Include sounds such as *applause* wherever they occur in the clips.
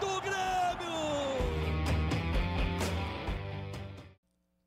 do Grêmio!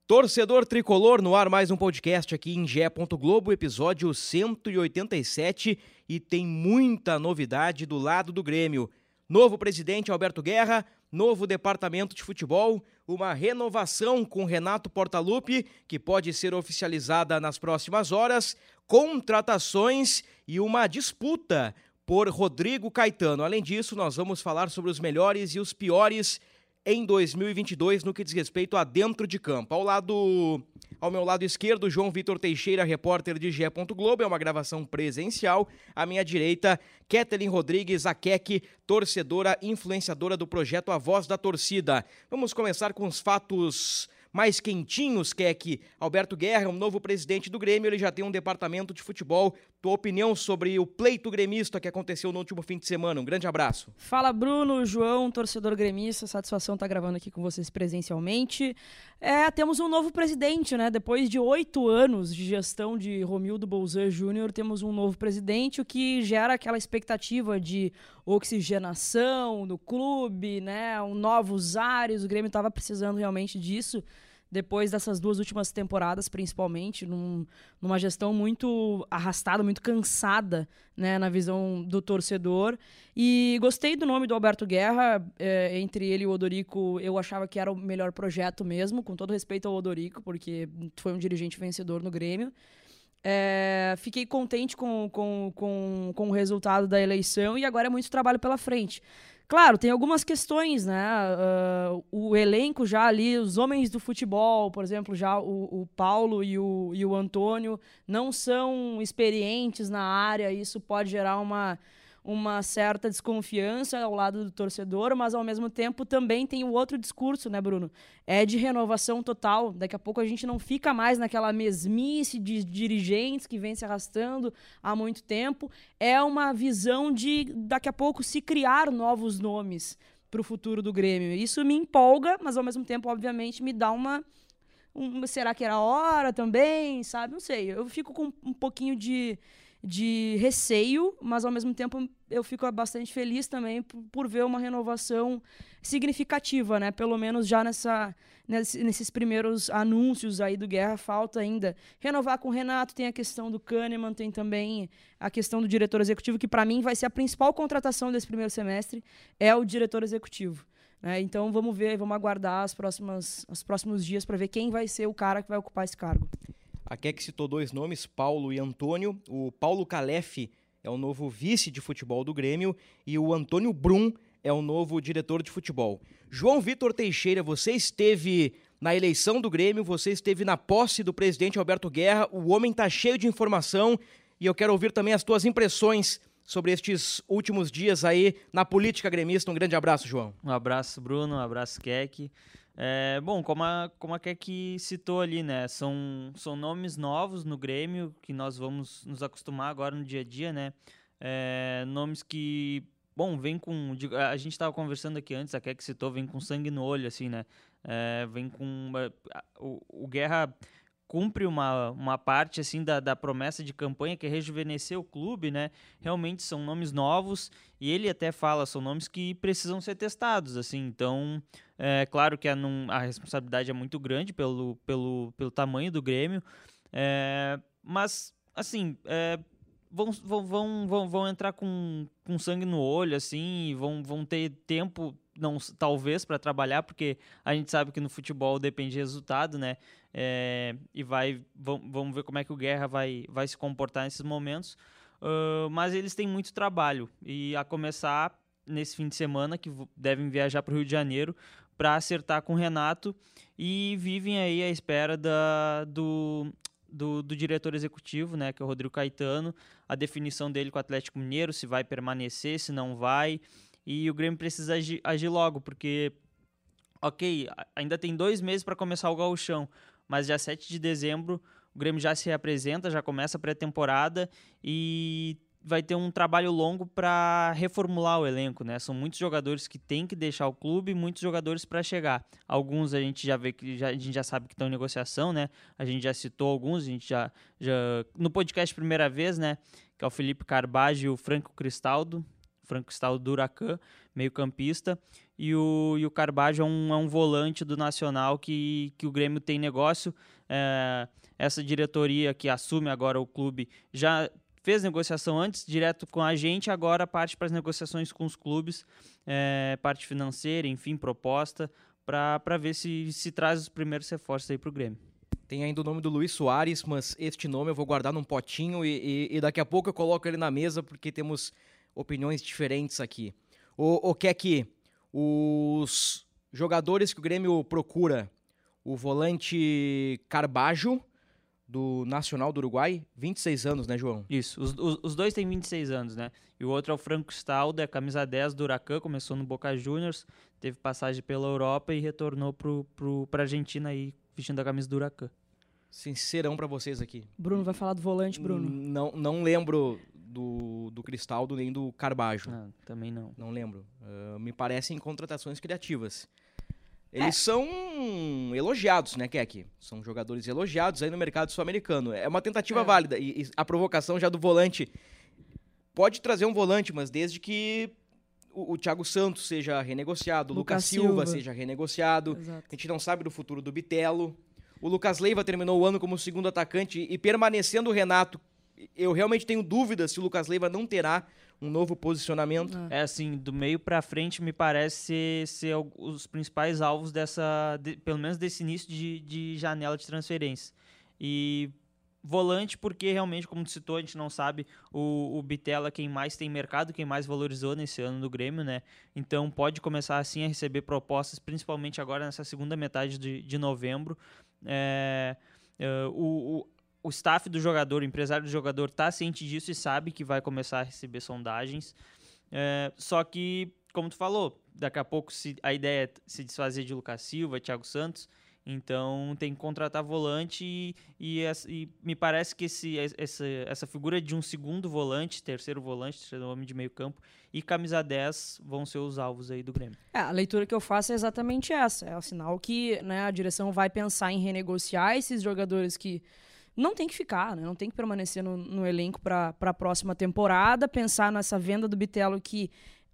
Torcedor Tricolor, no ar mais um podcast aqui em Gé. Globo, episódio 187 e tem muita novidade do lado do Grêmio. Novo presidente Alberto Guerra, novo departamento de futebol, uma renovação com Renato Portaluppi, que pode ser oficializada nas próximas horas, contratações e uma disputa por Rodrigo Caetano. Além disso, nós vamos falar sobre os melhores e os piores em 2022 no que diz respeito a dentro de campo. Ao lado ao meu lado esquerdo, João Vitor Teixeira, repórter de Gé. Globo, é uma gravação presencial. À minha direita, Kathleen Rodrigues, a Kek, torcedora, influenciadora do projeto A Voz da Torcida. Vamos começar com os fatos mais quentinhos, Keck. Alberto Guerra, um novo presidente do Grêmio, ele já tem um departamento de futebol. Tua opinião sobre o pleito gremista que aconteceu no último fim de semana. Um grande abraço. Fala, Bruno, João, torcedor gremista. Satisfação estar gravando aqui com vocês presencialmente. É, temos um novo presidente, né? Depois de oito anos de gestão de Romildo Bolzan Júnior, temos um novo presidente, o que gera aquela expectativa de oxigenação no clube, né? Um novos ares. O Grêmio estava precisando realmente disso depois dessas duas últimas temporadas, principalmente, num, numa gestão muito arrastada, muito cansada, né, na visão do torcedor. E gostei do nome do Alberto Guerra. É, entre ele e o Odorico, eu achava que era o melhor projeto mesmo, com todo respeito ao Odorico, porque foi um dirigente vencedor no Grêmio. É, fiquei contente com, com, com, com o resultado da eleição e agora é muito trabalho pela frente. Claro, tem algumas questões, né? Uh, o elenco já ali, os homens do futebol, por exemplo, já o, o Paulo e o, e o Antônio não são experientes na área, isso pode gerar uma uma certa desconfiança ao lado do torcedor, mas ao mesmo tempo também tem o outro discurso, né, Bruno? É de renovação total. Daqui a pouco a gente não fica mais naquela mesmice de dirigentes que vem se arrastando há muito tempo. É uma visão de daqui a pouco se criar novos nomes para o futuro do Grêmio. Isso me empolga, mas ao mesmo tempo, obviamente, me dá uma um, será que era hora também, sabe? Não sei. Eu fico com um pouquinho de de receio, mas ao mesmo tempo eu fico bastante feliz também por, por ver uma renovação significativa, né? Pelo menos já nessa, nesses primeiros anúncios aí do Guerra, falta ainda renovar com o Renato, tem a questão do Kahneman, tem também a questão do diretor executivo, que para mim vai ser a principal contratação desse primeiro semestre, é o diretor executivo. Né? Então vamos ver, vamos aguardar as próximas, os próximos dias para ver quem vai ser o cara que vai ocupar esse cargo. A Keck citou dois nomes, Paulo e Antônio. O Paulo Calef é o novo vice de futebol do Grêmio e o Antônio Brum é o novo diretor de futebol. João Vitor Teixeira, você esteve na eleição do Grêmio, você esteve na posse do presidente Alberto Guerra. O homem está cheio de informação e eu quero ouvir também as tuas impressões sobre estes últimos dias aí na política gremista. Um grande abraço, João. Um abraço, Bruno. Um abraço, Keck. É, bom, como a, como a Keck citou ali, né? São, são nomes novos no Grêmio que nós vamos nos acostumar agora no dia a dia, né? É, nomes que, bom, vem com. A gente estava conversando aqui antes, a Keck citou, vem com sangue no olho, assim, né? É, vem com. O, o Guerra cumpre uma, uma parte assim da, da promessa de campanha que é rejuvenescer o clube, né? Realmente são nomes novos e ele até fala são nomes que precisam ser testados, assim. Então, é claro que a, a responsabilidade é muito grande pelo, pelo, pelo tamanho do Grêmio, é, mas assim é, vão, vão, vão, vão entrar com, com sangue no olho, assim, vão, vão ter tempo não talvez para trabalhar, porque a gente sabe que no futebol depende de resultado, né? É, e vai vamos ver como é que o Guerra vai, vai se comportar nesses momentos. Uh, mas eles têm muito trabalho e a começar nesse fim de semana que devem viajar para o Rio de Janeiro para acertar com o Renato e vivem aí à espera da, do, do, do, diretor executivo, né, que é o Rodrigo Caetano, a definição dele com o Atlético Mineiro, se vai permanecer, se não vai. e o Grêmio precisa agir, agir logo, porque, ok, ainda tem dois meses para começar o gauchão, mas dia 7 de dezembro o Grêmio já se apresenta, já começa a pré-temporada e vai ter um trabalho longo para reformular o elenco, né? São muitos jogadores que têm que deixar o clube, muitos jogadores para chegar. Alguns a gente já vê que já, a gente já sabe que estão em negociação, né? A gente já citou alguns, a gente já, já no podcast primeira vez, né? Que é o Felipe Carbajo e o Franco Cristaldo, Cristaldo do Huracan, meio-campista, e o, e o Carbajo é um, é um volante do Nacional que, que o Grêmio tem negócio. É, essa diretoria que assume agora o clube já fez negociação antes direto com a gente, agora parte para as negociações com os clubes, é, parte financeira, enfim, proposta, para ver se se traz os primeiros reforços aí para o Grêmio. Tem ainda o nome do Luiz Soares, mas este nome eu vou guardar num potinho e, e, e daqui a pouco eu coloco ele na mesa porque temos opiniões diferentes aqui. O, o que é que os jogadores que o Grêmio procura, o volante Carbajo, do Nacional do Uruguai, 26 anos, né, João? Isso, os, os, os, dois têm 26 anos, né? E o outro é o Franco Staldo, é camisa 10 do Huracan, começou no Boca Juniors, teve passagem pela Europa e retornou pro, pro, pra Argentina aí, vestindo a camisa do Huracan. Sincerão para vocês aqui. Bruno vai falar do volante, Bruno. Não, não lembro do, do Cristaldo nem do Carbajo. Ah, também não. Não lembro. Uh, me parecem contratações criativas. Eles é. são elogiados, né, Keck? São jogadores elogiados aí no mercado sul-americano. É uma tentativa é. válida. E, e, a provocação já do volante. Pode trazer um volante, mas desde que o, o Thiago Santos seja renegociado, o Lucas, Lucas Silva, Silva, seja renegociado. Exato. A gente não sabe do futuro do Bitelo. O Lucas Leiva terminou o ano como segundo atacante e permanecendo o Renato. Eu realmente tenho dúvidas se o Lucas Leiva não terá um novo posicionamento. É assim, do meio para frente me parece ser, os principais alvos dessa, de, pelo menos desse início de, de janela de transferência. E volante porque realmente, como tu citou, a gente não sabe o, o quem mais tem mercado, quem mais valorizou nesse ano do Grêmio, né? Então pode começar assim a receber propostas, principalmente agora nessa segunda metade de, de novembro. É, é, o, o, o staff do jogador, o empresário do jogador está ciente disso e sabe que vai começar a receber sondagens. É, só que, como tu falou, daqui a pouco se, a ideia é se desfazer de Lucas Silva, Thiago Santos. Então tem que contratar volante e, e, e, me parece que esse, essa, essa figura de um segundo volante, terceiro volante, terceiro homem de meio campo e camisa 10 vão ser os alvos aí do Grêmio. É, a leitura que eu faço é exatamente essa. É o sinal que né, a direção vai pensar em renegociar esses jogadores que não tem que ficar, né? não tem que permanecer no, no elenco para a próxima temporada, pensar nessa venda do Bitelo que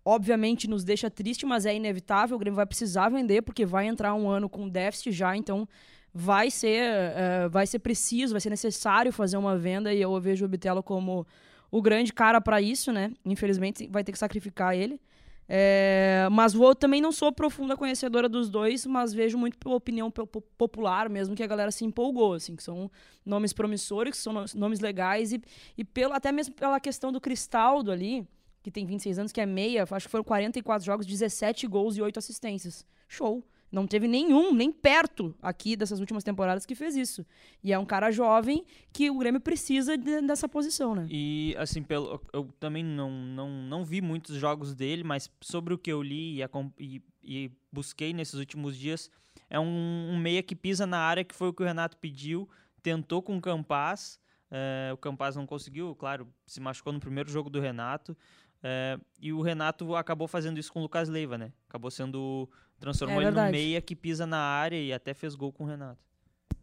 obviamente nos deixa triste, mas é inevitável, o Grêmio vai precisar vender porque vai entrar um ano com déficit já, então vai ser, uh, vai ser preciso, vai ser necessário fazer uma venda e eu vejo o Bitelo como o grande cara para isso, né? Infelizmente vai ter que sacrificar ele. É, mas vou, também não sou profunda conhecedora dos dois, mas vejo muito pela opinião popular mesmo que a galera se empolgou, assim, que são nomes promissores, que são nomes legais e, e pelo, até mesmo pela questão do Cristaldo ali, que tem 26 anos, que é meia, acho que foram 44 jogos, 17 gols e 8 assistências. Show! Não teve nenhum, nem perto aqui dessas últimas temporadas que fez isso. E é um cara jovem que o Grêmio precisa de, dessa posição, né? E, assim, pelo, eu também não, não, não vi muitos jogos dele, mas sobre o que eu li e, e, busquei nesses últimos dias, é um, um, meia que pisa na área, que foi o que o Renato pediu, tentou com o Campaz, é, o Campaz não conseguiu, claro, se machucou no primeiro jogo do Renato, é, e o Renato acabou fazendo isso com o Lucas Leiva, né? Acabou sendo Transformou é ele no meia que pisa na área e até fez gol com o Renato.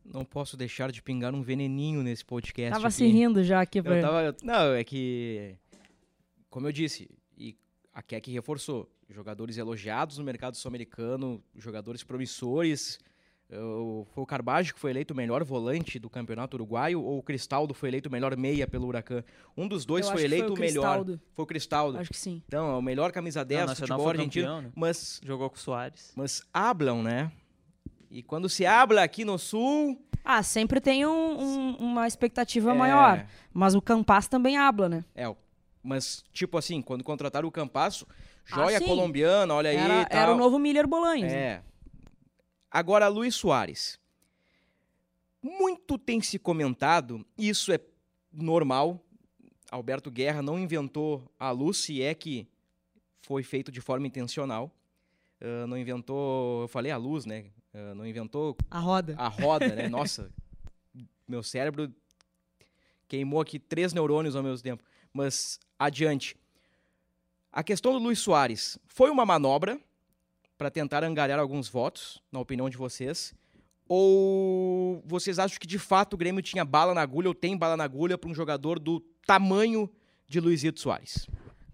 Não posso deixar de pingar um veneninho nesse podcast. Tava aqui. se rindo já aqui. Pra... Eu tava, não, é que... Como eu disse, e a Keck reforçou. Jogadores elogiados no mercado sul-americano, jogadores promissores. Foi o Carbajo que foi eleito o melhor volante do campeonato uruguaio ou o Cristaldo foi eleito o melhor meia pelo Huracan? Um dos dois foi eleito foi o, o melhor. Foi o Cristaldo. Acho que sim. Então, é o melhor camisa 10 do futebol argentino. Campeão, né? Mas jogou com o Soares. Mas hablam, né? E quando se habla aqui no sul, ah, sempre tem um, um, uma expectativa é... maior. Mas o Campas também habla, né? É, mas tipo assim, quando contrataram o Campas, joia ah, colombiana, olha aí. Era, tal. era o novo Miller Bolanhos. É. Né? Agora, Luiz Soares. Muito tem se comentado, isso é normal. Alberto Guerra não inventou a luz, se é que foi feito de forma intencional. Uh, não inventou, eu falei a luz, né? Uh, não inventou a roda. A roda, né? Nossa, meu cérebro queimou aqui três neurônios ao mesmo tempo. Mas adiante. A questão do Luiz Soares foi uma manobra para tentar angariar alguns votos, na opinião de vocês? Ou vocês acham que de fato o Grêmio tinha bala na agulha ou tem bala na agulha para um jogador do tamanho de Luizito Soares?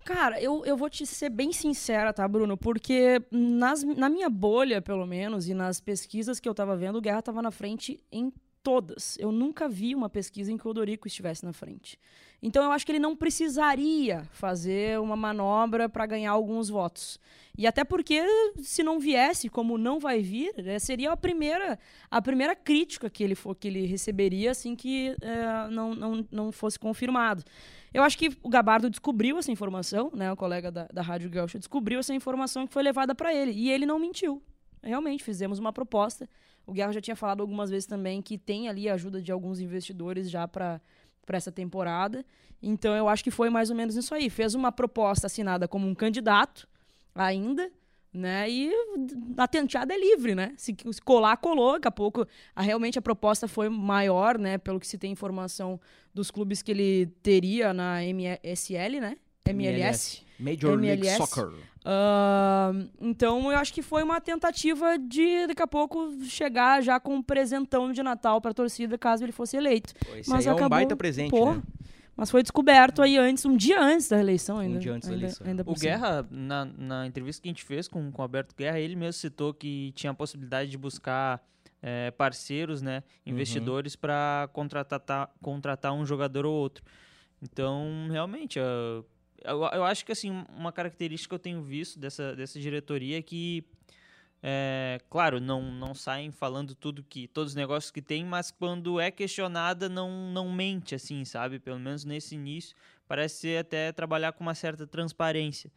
Cara, eu, eu vou te ser bem sincera, tá, Bruno? Porque nas, na minha bolha, pelo menos, e nas pesquisas que eu tava vendo, o Guerra tava na frente em todas. Eu nunca vi uma pesquisa em que o Odorico estivesse na frente. Então eu acho que ele não precisaria fazer uma manobra para ganhar alguns votos. E até porque se não viesse, como não vai vir, né, seria a primeira a primeira crítica que ele for que ele receberia assim que é, não, não, não fosse confirmado. Eu acho que o Gabardo descobriu essa informação, né? O colega da, da Rádio Gaúcha descobriu essa informação que foi levada para ele. E ele não mentiu. Realmente, fizemos uma proposta. O Guerra já tinha falado algumas vezes também que tem ali a ajuda de alguns investidores já para essa temporada. Então eu acho que foi mais ou menos isso aí. Fez uma proposta assinada como um candidato ainda, né? E a tenteada é livre, né? Se, colar, colou. Daqui a pouco, a, realmente a proposta foi maior, né? Pelo que se tem informação dos clubes que ele teria na MSL, né? MLS. Major MLS. League Soccer. Uh, então eu acho que foi uma tentativa de daqui a pouco chegar já com um presentão de Natal para a torcida caso ele fosse eleito. Pois Mas é acabou, um baita presente, pô, né? Mas foi descoberto aí antes, um dia antes da eleição ainda. Um dia antes ainda, da eleição. Ainda o Guerra, na, na entrevista que a gente fez com, com o Alberto Guerra, ele mesmo citou que tinha a possibilidade de buscar é, parceiros, né, uhum. investidores uhum. para contratar, contratar um jogador ou outro. Então, realmente, eu, eu, eu, acho que assim uma característica que eu tenho visto dessa, dessa diretoria é que é, claro, não, não saem falando tudo que todos os negócios que tem, mas quando é questionada não, não mente assim, sabe? Pelo menos nesse início, parece ser até trabalhar com uma certa transparência.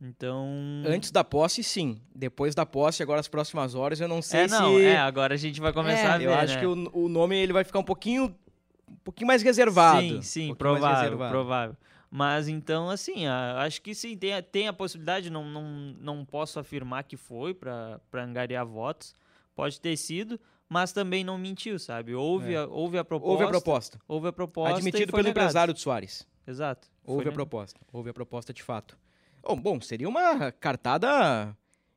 Então, antes da posse, sim. Depois da posse, agora as próximas horas, eu não sei é, não, se É, agora a gente vai começar é, a ver, Eu acho né? que o, o nome ele vai ficar um pouquinho um pouquinho mais reservado. Sim, sim, um provável, provável. Mas então, assim, acho que sim, tem, tem a possibilidade, não, não, não posso afirmar que foi para angariar votos, pode ter sido, mas também não mentiu, sabe? Houve, é. a, houve a proposta. Houve a proposta. Houve a proposta. Admitido pelo negado. empresário de Soares. Exato. Houve a proposta. Houve a proposta de fato. Bom, bom, seria uma cartada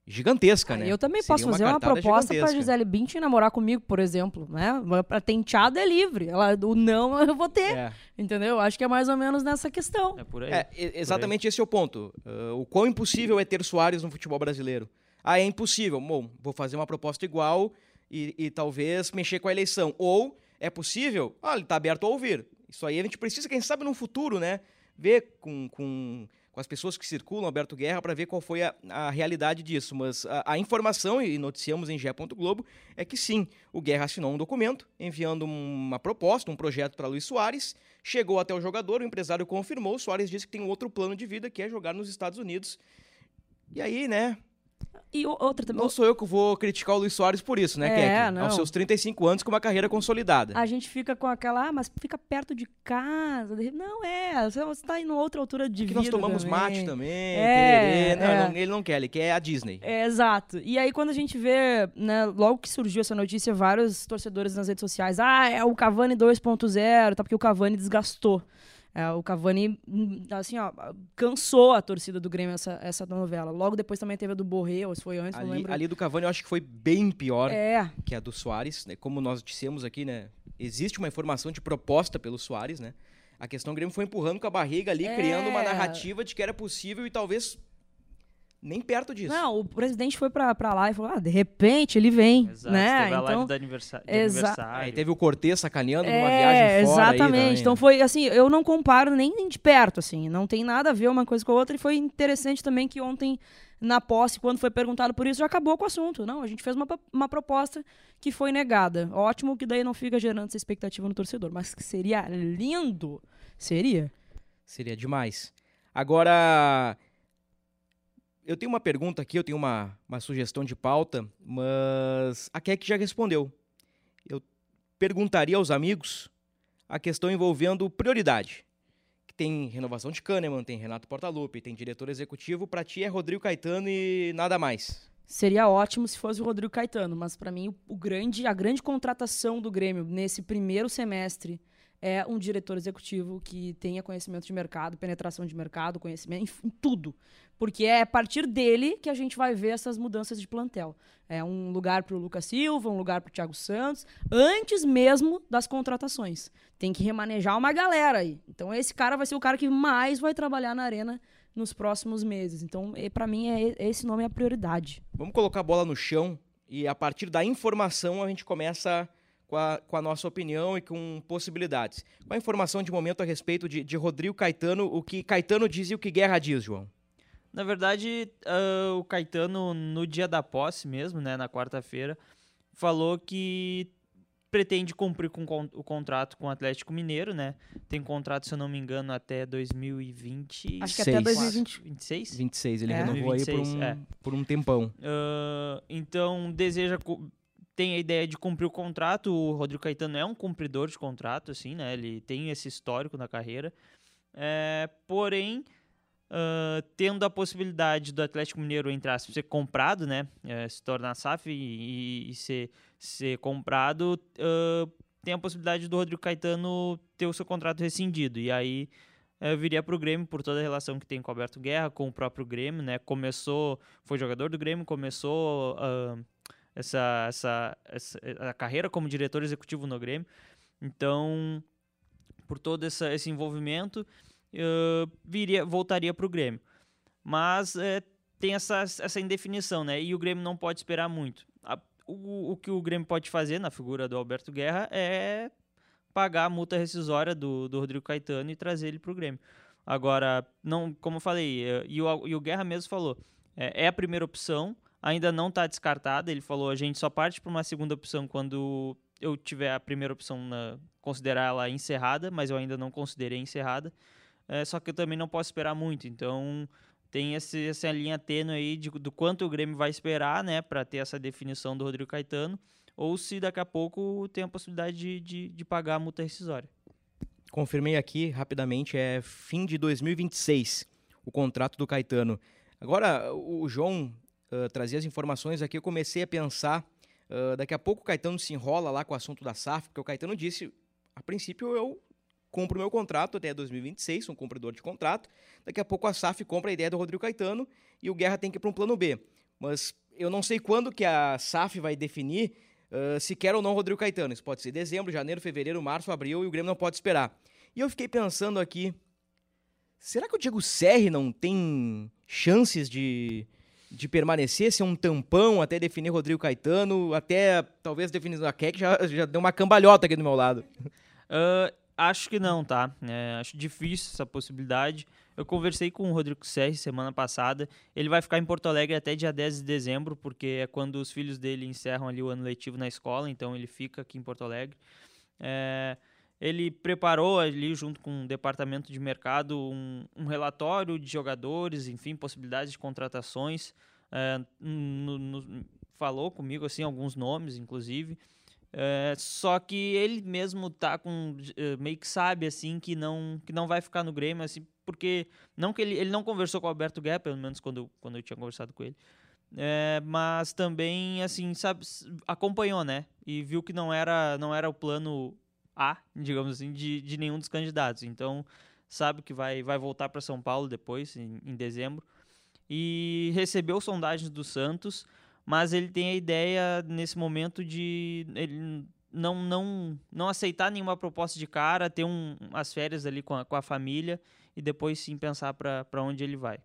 gigantesca, ah, né? Eu também Seria posso fazer uma, uma proposta para Gisele Bündchen namorar comigo, por exemplo, né? Para tenteada é livre, ela o não *laughs* eu vou ter, é. entendeu? Acho que é mais ou menos nessa questão. É por aí. É, exatamente aí. esse é o ponto. Uh, o quão impossível é ter Soares no futebol brasileiro? Ah, é impossível. Bom, vou fazer uma proposta igual e, e talvez mexer com a eleição. Ou é possível? Ah, ele está aberto a ouvir. Isso aí a gente precisa, quem sabe, no futuro, né? Ver com, com com as pessoas que circulam Alberto Guerra para ver qual foi a, a, realidade disso. Mas a, a, informação, e noticiamos em Gé. Globo, é que sim, o Guerra assinou um documento enviando uma proposta, um projeto para Luiz Soares, chegou até o jogador, o empresário confirmou, o Soares disse que tem um outro plano de vida que é jogar nos Estados Unidos. E aí, né, e outra também. Não sou eu que vou criticar o Luiz Soares por isso, né, é? Não. Aos seus 35 anos com uma carreira consolidada. A gente fica com aquela, ah, mas fica perto de casa. Não é, você está em outra altura de vida. Que nós tomamos também. mate também, é, não, é. Não, ele não quer, ele quer a Disney. É, exato. E aí quando a gente vê, né, logo que surgiu essa notícia, vários torcedores nas redes sociais, ah, é o Cavani 2.0, tá? Porque o Cavani desgastou. É, o Cavani, hum, assim, ó, cansou a torcida do Grêmio essa, essa novela. Logo depois também teve a do Borré, ou se foi antes, ali, não lembro. Ali do Cavani eu acho que foi bem pior é. que a do Soares. Né? Como nós dissemos aqui, né? Existe uma informação de proposta pelo Soares, né? A questão do Grêmio foi empurrando com a barriga ali, é. criando uma narrativa de que era possível e talvez nem perto disso. Não, o presidente foi pra, pra lá e falou: ah, de repente ele vem. Exato, né? Teve a live então, do aniversário. Exa Aí teve o Cortez sacaneando é, numa viagem fora. Exatamente. Aí, então foi assim, eu não comparo nem de perto, assim. Não tem nada a ver uma coisa com a outra. E foi interessante também que ontem, na posse, quando foi perguntado por isso, já acabou com o assunto. Não, a gente fez uma, uma proposta que foi negada. Ótimo que daí não fica gerando essa expectativa no torcedor. Mas que seria lindo. Seria. Seria demais. Agora eu tenho uma pergunta aqui, eu tenho uma, uma sugestão de pauta, mas a Keck já respondeu. Eu perguntaria aos amigos a questão envolvendo prioridade. tem renovação de Kahneman, tem Renato Portaluppi, tem diretor executivo. Para ti é Rodrigo Caetano e nada mais. Seria ótimo se fosse o Rodrigo Caetano, mas para mim o, o, grande, a grande contratação do Grêmio nesse primeiro semestre é um diretor executivo que tenha conhecimento de mercado, penetração de mercado, conhecimento em tudo. Porque é a partir dele que a gente vai ver essas mudanças de plantel. É um lugar para o Lucas Silva, um lugar para o Thiago Santos, antes mesmo das contratações. Tem que remanejar uma galera aí. Então esse cara vai ser o cara que mais vai trabalhar na arena nos próximos meses. Então, para mim, é, esse nome é a prioridade. Vamos colocar a bola no chão e a partir da informação a gente começa com a, com a, nossa opinião e com possibilidades. Qual a informação de momento a respeito de, de Rodrigo Caetano, o que Caetano diz e o que Guerra diz, João? Na verdade, uh, o Caetano, no dia da posse mesmo, né, na quarta-feira, falou que pretende cumprir com o contrato com o Atlético Mineiro, né? Tem contrato, se eu não me engano, até 2020. Acho que até 2026. 26, ele é. renovou 26, aí por um, é. por um tempão. Uh, então, deseja tem a ideia de cumprir o contrato. O Rodrigo Caetano é um cumpridor de contrato, assim, né? Ele tem esse histórico na carreira. É, porém, uh, tendo a possibilidade do Atlético Mineiro entrar, ser comprado, né? É, se tornar SAF e, e, ser, ser comprado, uh, tem a possibilidade do Rodrigo Caetano ter o seu contrato rescindido. E aí uh, viria para o Grêmio por toda a relação que tem com o Alberto Guerra, com o próprio Grêmio, né? Começou, foi jogador do Grêmio, começou essa, essa, essa a carreira como diretor executivo no Grêmio. Então, por todo essa, esse envolvimento, viria, voltaria para o Grêmio. Mas uh, tem essa, essa indefinição, né? E o Grêmio não pode esperar muito. A, o, o que o Grêmio pode fazer na figura do Alberto Guerra é pagar a multa rescisória do, do Rodrigo Caetano e trazer ele para o Grêmio. Agora, não, como eu falei, uh, e o, e o Guerra mesmo falou, é, é a primeira opção, ainda não está descartada. Ele falou: a gente só parte para uma segunda opção quando eu tiver a primeira opção na, considerar ela encerrada, mas eu ainda não considerei encerrada. É, só que eu também não posso esperar muito, então tem esse, essa linha tênue aí de, do quanto o Grêmio vai esperar, né, para ter essa definição do Rodrigo Caetano, ou se daqui a pouco tem a possibilidade de, de, de pagar a multa rescisória. Confirmei aqui rapidamente, é fim de 2026 o contrato do Caetano. Agora, o João uh, trazer as informações aqui, eu comecei a pensar. Uh, daqui a pouco o Caetano se enrola lá com o assunto da SAF, porque o Caetano disse: a princípio eu compro meu contrato até 2026, sou um cumpridor de contrato. Daqui a pouco a SAF compra a ideia do Rodrigo Caetano e o Guerra tem que ir para um plano B. Mas eu não sei quando que a SAF vai definir uh, se quer ou não o Rodrigo Caetano. Isso pode ser dezembro, janeiro, fevereiro, março, abril e o Grêmio não pode esperar. E eu fiquei pensando aqui, será que o Diego Serri não tem chances de, de permanecer, ser um tampão até definir Rodrigo Caetano, até talvez definir a Keck já, já deu uma cambalhota aqui do meu lado. Uh, acho que não, tá? É, acho difícil essa possibilidade. Eu conversei com o Rodrigo Serri semana passada. Ele vai ficar em Porto Alegre até dia 10 de dezembro, porque é quando os filhos dele encerram ali o ano letivo na escola, então ele fica aqui em Porto Alegre. É, ele preparou ali, junto com o departamento de mercado, um, um relatório de jogadores, enfim, possibilidades de contratações. É, no, no, falou comigo assim alguns nomes, inclusive. É, só que ele mesmo tá com é, meio que sabe assim que não que não vai ficar no Grêmio assim porque não que ele, ele não conversou com o Alberto Guerra pelo menos quando quando eu tinha conversado com ele é, mas também assim sabe acompanhou né e viu que não era não era o plano a, digamos assim, de, de nenhum dos candidatos. Então, sabe que vai, vai voltar para São Paulo depois, em, em dezembro. E recebeu sondagens do Santos, mas ele tem a ideia, nesse momento, de ele não, não, não aceitar nenhuma proposta de cara, ter um, as férias ali com a, com a família e depois sim pensar para onde ele vai.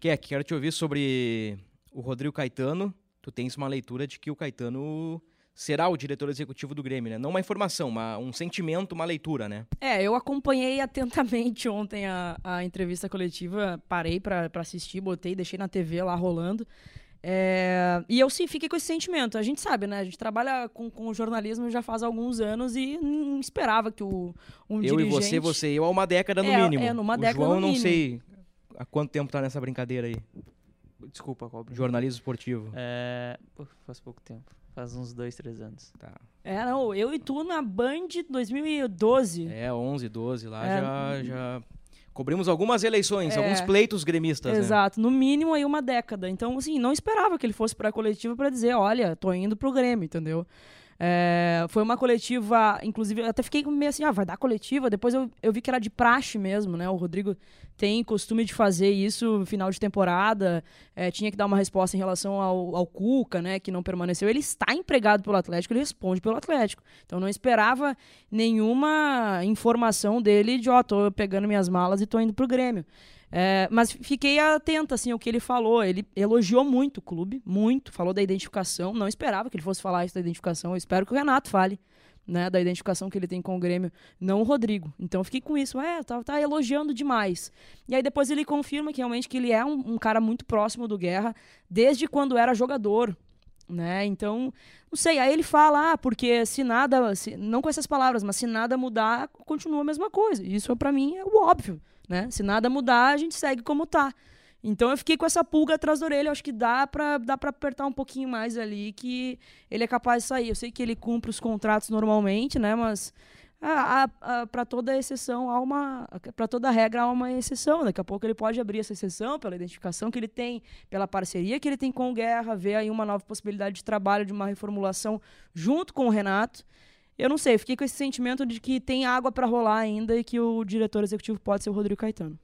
Keck, quero te ouvir sobre o Rodrigo Caetano. Tu tens uma leitura de que o Caetano será o diretor executivo do Grêmio, né? Não uma informação, uma, um sentimento, uma leitura, né? É, eu acompanhei atentamente ontem a, a entrevista coletiva, parei para assistir, botei, deixei na TV lá rolando. É, e eu sim fiquei com esse sentimento. A gente sabe, né? A gente trabalha com, com jornalismo já faz alguns anos e não esperava que o, um eu dirigente... Eu e você, você e eu há uma década no é, mínimo. É, numa o década João, no não mínimo. sei há quanto tempo tá nessa brincadeira aí. Desculpa, qual Jornalismo esportivo. É, faz pouco tempo. Faz uns dois, três anos. Tá. É, não, eu e tu na Band 2012. É, 11, 12 lá É. já, já cobrimos algumas eleições, É. alguns pleitos gremistas, né? Exato, no mínimo aí uma década. Então, assim, não esperava que ele fosse pra coletiva pra dizer, olha, tô indo pro Grêmio, entendeu? É, foi uma coletiva, inclusive, eu até fiquei meio assim, ah, vai dar coletiva? Depois eu, eu vi que era de praxe mesmo, né? O Rodrigo tem costume de fazer isso final de temporada, é, tinha que dar uma resposta em relação ao, ao Cuca, né? Que não permaneceu. Ele está empregado pelo Atlético, ele responde pelo Atlético. Então não esperava nenhuma informação dele de, ó, tô pegando minhas malas e tô indo pro Grêmio. É, mas fiquei atenta assim ao que ele falou. Ele elogiou muito o clube, muito. Falou da identificação. Não esperava que ele fosse falar isso da identificação. Eu espero que o Renato fale, né, da identificação que ele tem com o Grêmio, não o Rodrigo. Então eu fiquei com isso. É, tá, tá elogiando demais. E aí depois ele confirma que realmente que ele é um, um cara muito próximo do Guerra desde quando era jogador. Né? Então, não sei. Aí ele fala, ah, porque se nada, se- não com essas palavras, mas se nada mudar, continua a mesma coisa. Isso pra mim é o óbvio, né? Se nada mudar, a gente segue como tá. Então eu fiquei com essa pulga atrás da orelha. Acho que dá pra, dá pra apertar um pouquinho mais ali que ele é capaz de sair. Eu sei que ele cumpre os contratos normalmente, né? Mas para toda exceção há uma. para toda regra há uma exceção. Daqui a pouco ele pode abrir essa exceção pela identificação que ele tem, pela parceria que ele tem com o Guerra, ver aí uma nova possibilidade de trabalho, de uma reformulação junto com o Renato. Eu não sei, fiquei com esse sentimento de que tem água para rolar ainda e que o diretor executivo pode ser o Rodrigo Caetano.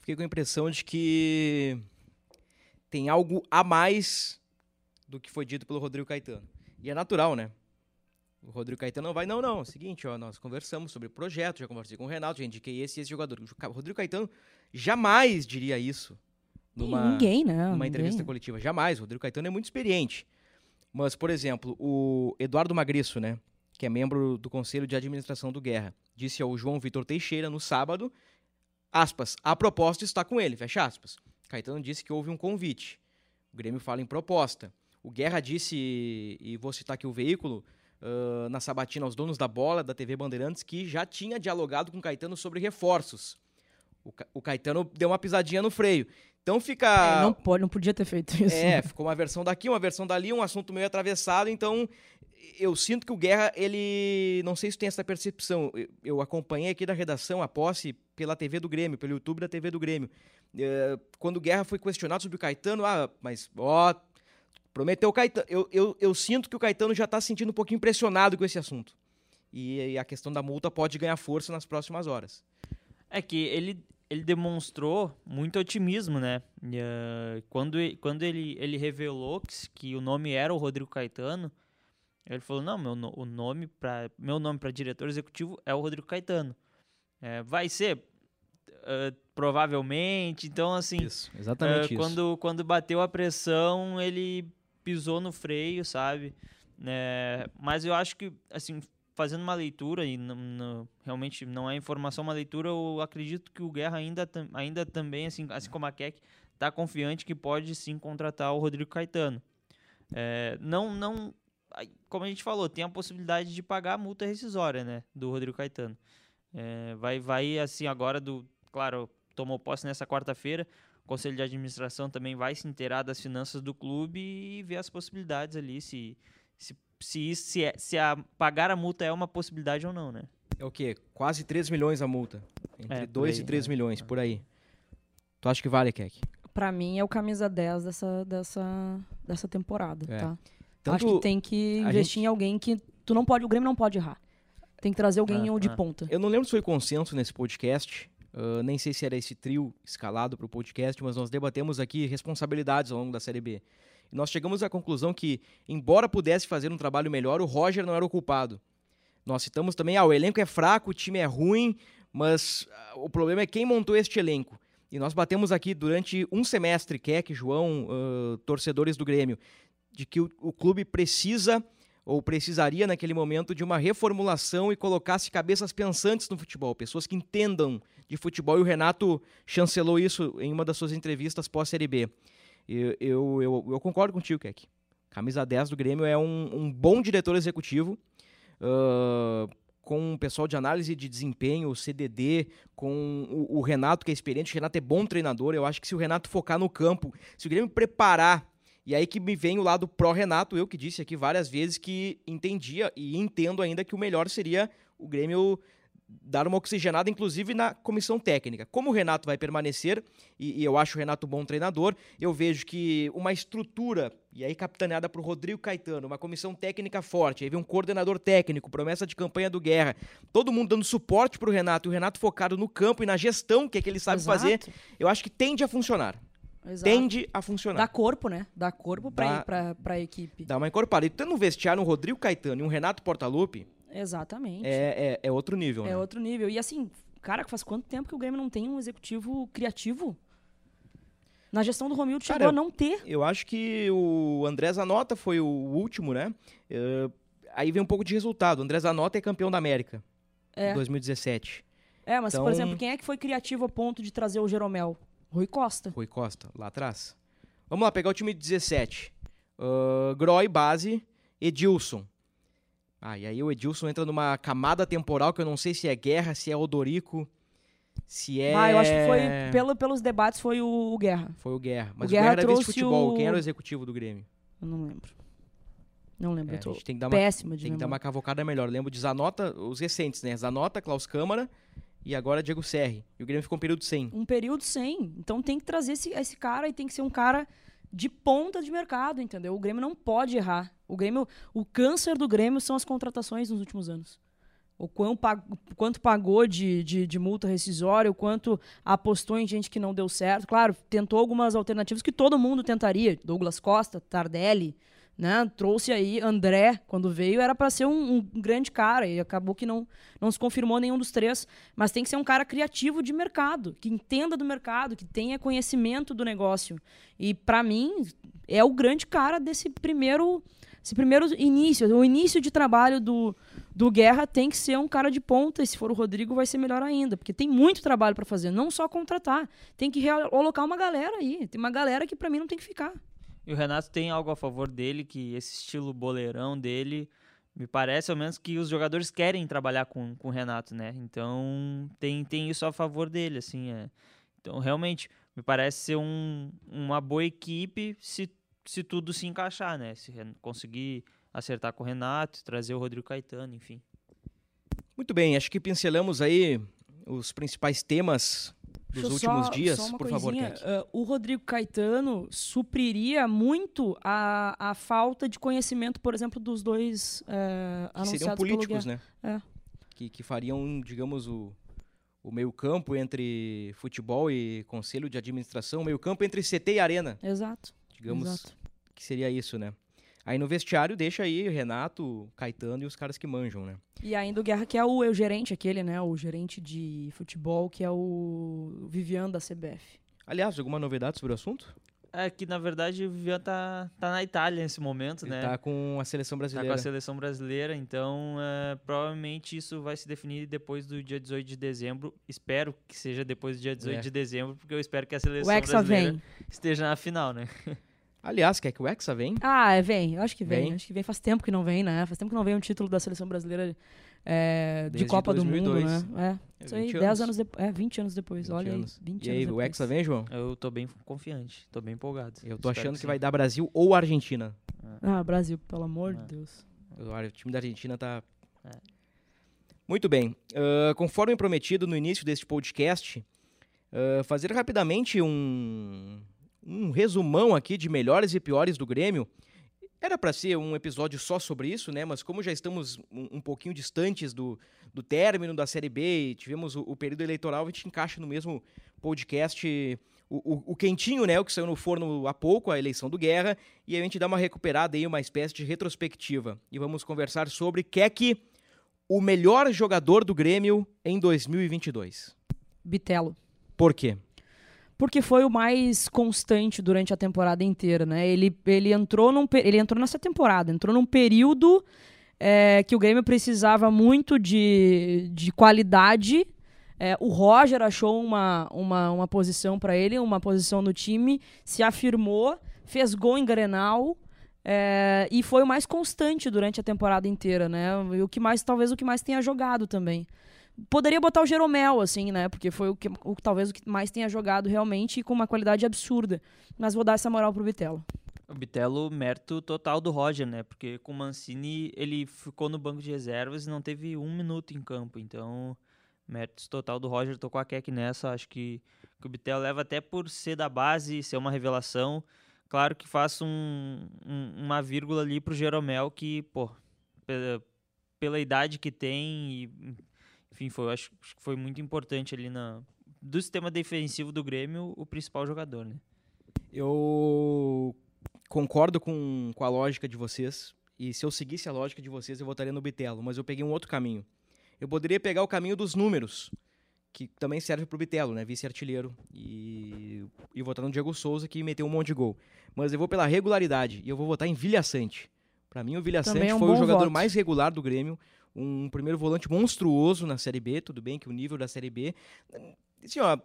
Fiquei com a impressão de que tem algo a mais do que foi dito pelo Rodrigo Caetano. E é natural, né? O Rodrigo Caetano não vai, não, não. É o seguinte, ó, nós conversamos sobre o projeto, já conversei com o Renato, já indiquei esse e esse jogador. O Rodrigo Caetano jamais diria isso numa, ninguém, né? numa Ninguém. entrevista coletiva. Jamais. O Rodrigo Caetano é muito experiente. Mas, por exemplo, o Eduardo Magriço, né? Que é membro do Conselho de Administração do Guerra, disse ao João Vitor Teixeira no sábado, aspas, a proposta está com ele, fecha aspas. Caetano disse que houve um convite. O Grêmio fala em proposta. O Guerra disse, e vou citar aqui o veículo, ah, na sabatina aos donos da bola da TV Bandeirantes, que já tinha dialogado com Caetano sobre reforços. O, Ca- o Caetano deu uma pisadinha no freio. Então fica. É, não, pode, não podia ter feito isso. É, ficou uma versão daqui, uma versão dali, um assunto meio atravessado, então eu sinto que o Guerra, ele. Não sei se tem essa percepção. Eu, acompanhei aqui da redação a posse pela TV do Grêmio, pelo YouTube da TV do Grêmio. Eh, quando o Guerra foi questionado sobre o Caetano, ah, mas ó. Prometeu o Caetano. Eu, eu, eu sinto que o Caetano já está se sentindo um pouquinho impressionado com esse assunto. E, e a questão da multa pode ganhar força nas próximas horas. É que ele, ele demonstrou muito otimismo, né? E, ah, quando quando ele, ele revelou que, que o nome era o Rodrigo Caetano, ele falou: não, meu, no- o nome pra, meu nome para diretor executivo é o Rodrigo Caetano. É, vai ser ah, provavelmente, então assim. Isso, exatamente É, isso. Quando, quando bateu a pressão, ele pisou no freio, sabe? É, mas eu acho que, assim, fazendo uma leitura, e não- não- realmente não é informação, uma leitura, eu acredito que o Guerra ainda, ainda também, assim, assim como a Keck, tá confiante que pode sim contratar o Rodrigo Caetano. É, não, não, como a gente falou, tem a possibilidade de pagar a multa rescisória, né, do Rodrigo Caetano. É, vai, vai, assim, agora do, claro, tomou posse nessa quarta-feira, o Conselho de Administração também vai se inteirar das finanças do clube e ver as possibilidades ali, se, se, se, isso- se, é- se a, pagar a multa é uma possibilidade ou não, né? É o quê? Quase 3 milhões a multa. Entre É, por 2 aí, e 3 é. milhões, por aí. Tu acha que vale, Keck? Pra mim é o camisa 10 dessa, dessa, dessa temporada, É. tá? Tanto Acho que tem que investir gente- em alguém que tu não pode, o Grêmio não pode errar. Tem que trazer alguém Ah, de ah. ponta. Eu não lembro se foi consenso nesse podcast, ah, nem sei se era esse trio escalado para o podcast, mas nós debatemos aqui responsabilidades ao longo da Série B. E nós chegamos à conclusão que, embora pudesse fazer um trabalho melhor, o Roger não era o culpado. Nós citamos também, ah, o elenco é fraco, o time é ruim, mas ah, o problema é quem montou este elenco. E nós batemos aqui durante um semestre, Keck, João, ah, torcedores do Grêmio, de que o, o clube precisa ou precisaria naquele momento de uma reformulação e colocasse cabeças pensantes no futebol, pessoas que entendam de futebol. E o Renato chancelou isso em uma das suas entrevistas pós-Série B. Eu, eu, eu, eu concordo contigo, Keck. Camisa 10 do Grêmio é um, um bom diretor executivo, ah, com um pessoal de análise de desempenho, o CDD, com o, o Renato, que é experiente. O Renato é bom treinador. Eu acho que se o Renato focar no campo, se o Grêmio preparar E aí que me vem o lado pró-Renato, eu que disse aqui várias vezes que entendia e entendo ainda que o melhor seria o Grêmio dar uma oxigenada, inclusive na comissão técnica. Como o Renato vai permanecer, e, e eu acho o Renato bom treinador, eu vejo que uma estrutura, e aí capitaneada por Rodrigo Caetano, uma comissão técnica forte, aí vem um coordenador técnico, promessa de campanha do Guerra, todo mundo dando suporte para o Renato, e o Renato focado no campo e na gestão, que é que ele sabe Exato. fazer, eu acho que tende a funcionar. Exato. Tende a funcionar. Dá corpo, né? Dá corpo pra, Dá- pra, pra equipe. Dá uma encorpada. E tendo um vestiário, um Rodrigo Caetano e um Renato Portaluppi, Exatamente. é, é, é outro nível, É né? outro nível. E assim, cara, faz quanto tempo que o Grêmio não tem um executivo criativo? Na gestão do Romildo Cara, chegou a não ter. Eu acho que o André Zanota foi o último, né? Eh, aí vem um pouco de resultado. O André Zanota é campeão da América É. em 2017. É, mas, por Então- exemplo, quem é que foi criativo a ponto de trazer o Jeromel? Rui Costa. Rui Costa, lá atrás. Vamos lá, pegar o time de 17. Uh, Groy, base, Edilson. Ah, e aí o Edilson entra numa camada temporal que eu não sei se é Guerra, se é Odorico, se é... Ah, eu acho que foi, pelo, pelos debates, foi o, o Guerra. Foi o Guerra. Mas o, Guerra Guerra era vice-futebol. Quem o- era o executivo do Grêmio? Eu não lembro. Não lembro. É, eu a gente tem que dar uma péssima de Tem que dar memória. uma cavocada melhor. Lembro de Zanota, os recentes, né? Zanota, Klaus Câmara e agora Diego Serri. E o Grêmio ficou um período sem. Um período sem. Então tem que trazer esse, esse cara e tem que ser um cara de ponta de mercado, entendeu? O Grêmio não pode errar. O Grêmio, o câncer do Grêmio são as contratações nos últimos anos. O quão quanto pagou de, de, de multa rescisória, o quanto apostou em gente que não deu certo. Claro, tentou algumas alternativas que todo mundo tentaria. Douglas Costa, Tardelli, né? Trouxe aí André, quando veio, era para ser um, um grande cara e acabou que não, não se confirmou nenhum dos três. Mas tem que ser um cara criativo de mercado, que entenda do mercado, que tenha conhecimento do negócio. E para mim é o grande cara desse primeiro, esse primeiro início, o início de trabalho do, do Guerra tem que ser um cara de ponta. E se for o Rodrigo vai ser melhor ainda, porque tem muito trabalho para fazer, não só contratar, tem que realocar uma galera aí. Tem uma galera que para mim não tem que ficar. E o Renato tem algo a favor dele, que esse estilo boleirão dele, me parece ao menos que os jogadores querem trabalhar com, com o Renato, né? Então tem, tem isso a favor dele, assim. É. Então realmente me parece ser um, uma boa equipe se, se tudo se encaixar, né? Se conseguir acertar com o Renato, trazer o Rodrigo Caetano, enfim. Muito bem, acho que pincelamos aí os principais temas dos Deixa últimos só- dias. só Por favor, coisinha, Keck. ah, o Rodrigo Caetano supriria muito a, a falta de conhecimento, por exemplo, dos dois uh, Que seriam políticos, né? É. Que, que fariam, digamos, o, o meio-campo entre futebol e conselho de administração, o meio-campo entre CT e arena. Exato. Digamos Exato. que seria isso, né? Aí no vestiário deixa aí Renato, Caetano e os caras que manjam, né? E ainda o Guerra, que é o, é o gerente aquele, né? O gerente de futebol, que é o Vivian da CBF. Aliás, alguma novidade sobre o assunto? É que na verdade o Vivian tá, tá na Itália nesse momento, Ele né? tá com a seleção Tá brasileira. com a seleção brasileira, então é, provavelmente isso vai se definir depois do dia 18 de dezembro. Espero que seja depois do dia 18 É. de dezembro, porque eu espero que a seleção brasileira vem. esteja na final, né? *laughs* Aliás, quer que o Hexa vem? Ah, é, vem. Eu acho que vem. Vem? Acho que vem. Faz tempo que não vem, né? Faz tempo que não vem um título da seleção brasileira é, de Desde Copa do 2002. Mundo, né? É. É, Isso aí, 20 10 anos. anos depois. É, 20 anos depois. 20 Olha anos. aí. 20 E aí, o. Hexa vem, João? Eu tô bem confiante, tô bem empolgado. Eu tô Espero achando que, sim. vai dar Brasil ou Argentina. Ah, Brasil, pelo amor É. de Deus. O time da Argentina tá. É. Muito bem. Ah, conforme prometido no início deste podcast, ah, fazer rapidamente um, um resumão aqui de melhores e piores do Grêmio. Era para ser um episódio só sobre isso, né? Mas como já estamos um, um pouquinho distantes do, do término da Série B e tivemos o, o período eleitoral, a gente encaixa no mesmo podcast o, o, o quentinho, né? O que saiu no forno há pouco, a eleição do Guerra, e aí a gente dá uma recuperada aí, uma espécie de retrospectiva. E vamos conversar sobre Keck, o melhor jogador do Grêmio em 2022. Bitelo. Por quê? Porque foi o mais constante durante a temporada inteira, né? Ele, ele, entrou, num, ele entrou nessa temporada, entrou num período é, que o Grêmio precisava muito de, de qualidade. É, o Roger achou uma, uma, uma posição para ele, uma posição no time, se afirmou, fez gol em Grenal. é, e foi o mais constante durante a temporada inteira, né? E o que mais, talvez o que mais tenha jogado também. Poderia botar o Jeromel, assim, né? Porque foi o que o, talvez o que mais tenha jogado realmente e com uma qualidade absurda. Mas vou dar essa moral pro Vitelo. O Bitelo, mérito total do Roger, né? Porque com o Mancini ele ficou no banco de reservas e não teve um minuto em campo. Então, mérito total do Roger. Tô com a Keck nessa. Acho que, que o Bitelo leva até por ser da base, ser uma revelação. Claro que faço um, um, uma vírgula ali pro Jeromel, que, pô, pela, pela idade que tem e, enfim, foi, acho, acho que foi muito importante ali na, do sistema defensivo do Grêmio, o principal jogador, né? Eu concordo com, com a lógica de vocês. E se eu seguisse a lógica de vocês, eu votaria no Bitelo. Mas eu peguei um outro caminho. Eu poderia pegar o caminho dos números, que também serve pro Bitelo, né? Vice-artilheiro. E, e votar no Diego Souza, que meteu um monte de gol. Mas eu vou pela regularidade. E eu vou votar em Vilha Sante. Pra mim, o Vilha Sante é um foi o jogador voto. mais regular do Grêmio. Um primeiro volante monstruoso na Série B. Tudo bem que o nível da Série B... Assim, ó,